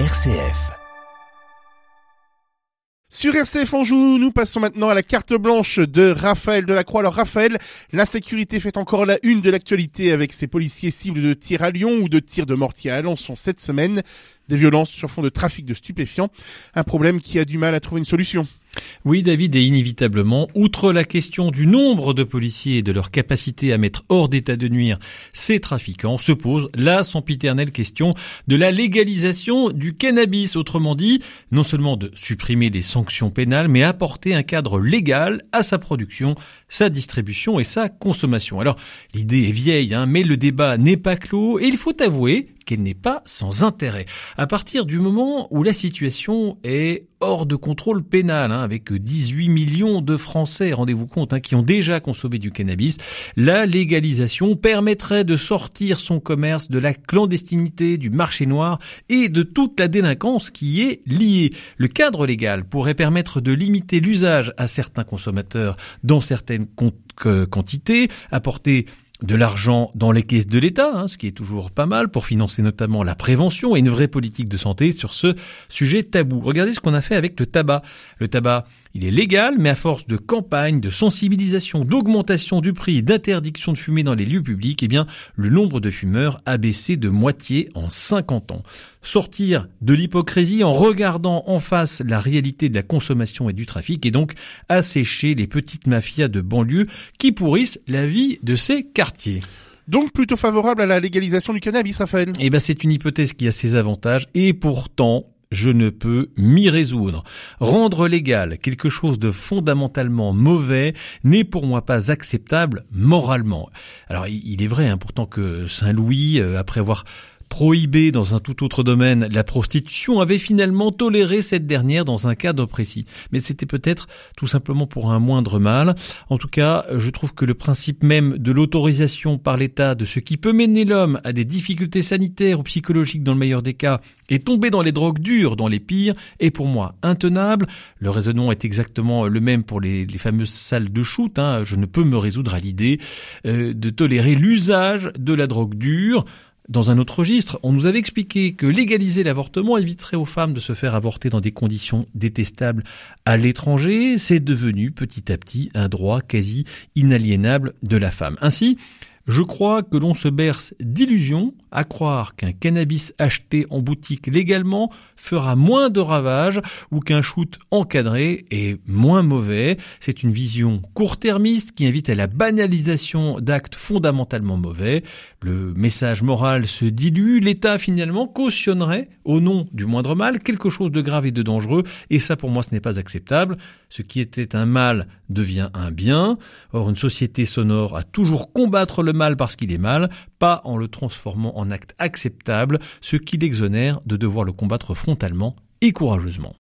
RCF. Sur RCF Anjou, nous passons maintenant à la carte blanche de Raphaël Delacroix. Alors Raphaël, la sécurité fait encore la une de l'actualité avec ses policiers cibles de tir à Lyon ou de tir de mortier à Alençon cette semaine. Des violences sur fond de trafic de stupéfiants. Un problème qui a du mal à trouver une solution. Oui, David, et inévitablement, outre la question du nombre de policiers et de leur capacité à mettre hors d'état de nuire ces trafiquants, se pose la sempiternelle question de la légalisation du cannabis. Autrement dit, non seulement de supprimer les sanctions pénales, mais apporter un cadre légal à sa production, sa distribution et sa consommation. Alors, l'idée est vieille, hein, mais le débat n'est pas clos et il faut avouer qu'elle n'est pas sans intérêt. À partir du moment où la situation est hors de contrôle pénal, hein, avec 18 millions de Français, rendez-vous compte, hein, qui ont déjà consommé du cannabis, la légalisation permettrait de sortir son commerce de la clandestinité, du marché noir et de toute la délinquance qui est liée. Le cadre légal pourrait permettre de limiter l'usage à certains consommateurs dans certaines quantités, apporter de l'argent dans les caisses de l'État, hein, ce qui est toujours pas mal pour financer notamment la prévention et une vraie politique de santé sur ce sujet tabou. Regardez ce qu'on a fait avec le tabac. Le tabac, il est légal, mais à force de campagne, de sensibilisation, d'augmentation du prix d'interdiction de fumer dans les lieux publics, eh bien, le nombre de fumeurs a baissé de moitié en 50 ans. Sortir de l'hypocrisie en regardant en face la réalité de la consommation et du trafic et donc assécher les petites mafias de banlieue qui pourrissent la vie de ces quartiers. Donc plutôt favorable à la légalisation du cannabis, Raphaël? Eh ben c'est une hypothèse qui a ses avantages et pourtant je ne peux m'y résoudre. Rendre légal quelque chose de fondamentalement mauvais n'est pour moi pas acceptable moralement. Alors il est vrai hein, pourtant que Saint-Louis, euh, après avoir prohibé dans un tout autre domaine la prostitution, avait finalement toléré cette dernière dans un cadre précis. Mais c'était peut-être tout simplement pour un moindre mal. En tout cas, je trouve que le principe même de l'autorisation par l'État de ce qui peut mener l'homme à des difficultés sanitaires ou psychologiques dans le meilleur des cas et tomber dans les drogues dures dans les pires est pour moi intenable. Le raisonnement est exactement le même pour les, fameuses salles de shoot. Hein. Je ne peux me résoudre à l'idée euh, de tolérer l'usage de la drogue dure dans un autre registre, on nous avait expliqué que légaliser l'avortement éviterait aux femmes de se faire avorter dans des conditions détestables à l'étranger. C'est devenu petit à petit un droit quasi inaliénable de la femme. Ainsi, je crois que l'on se berce d'illusions à croire qu'un cannabis acheté en boutique légalement fera moins de ravages ou qu'un shoot encadré est moins mauvais. C'est une vision court-termiste qui invite à la banalisation d'actes fondamentalement mauvais. Le message moral se dilue, l'État finalement cautionnerait au nom du moindre mal quelque chose de grave et de dangereux et ça pour moi ce n'est pas acceptable. Ce qui était un mal devient un bien. Or une société sonore a toujours combattre le mal parce qu'il est mal, pas en le transformant en acte acceptable, ce qui l'exonère de devoir le combattre frontalement et courageusement.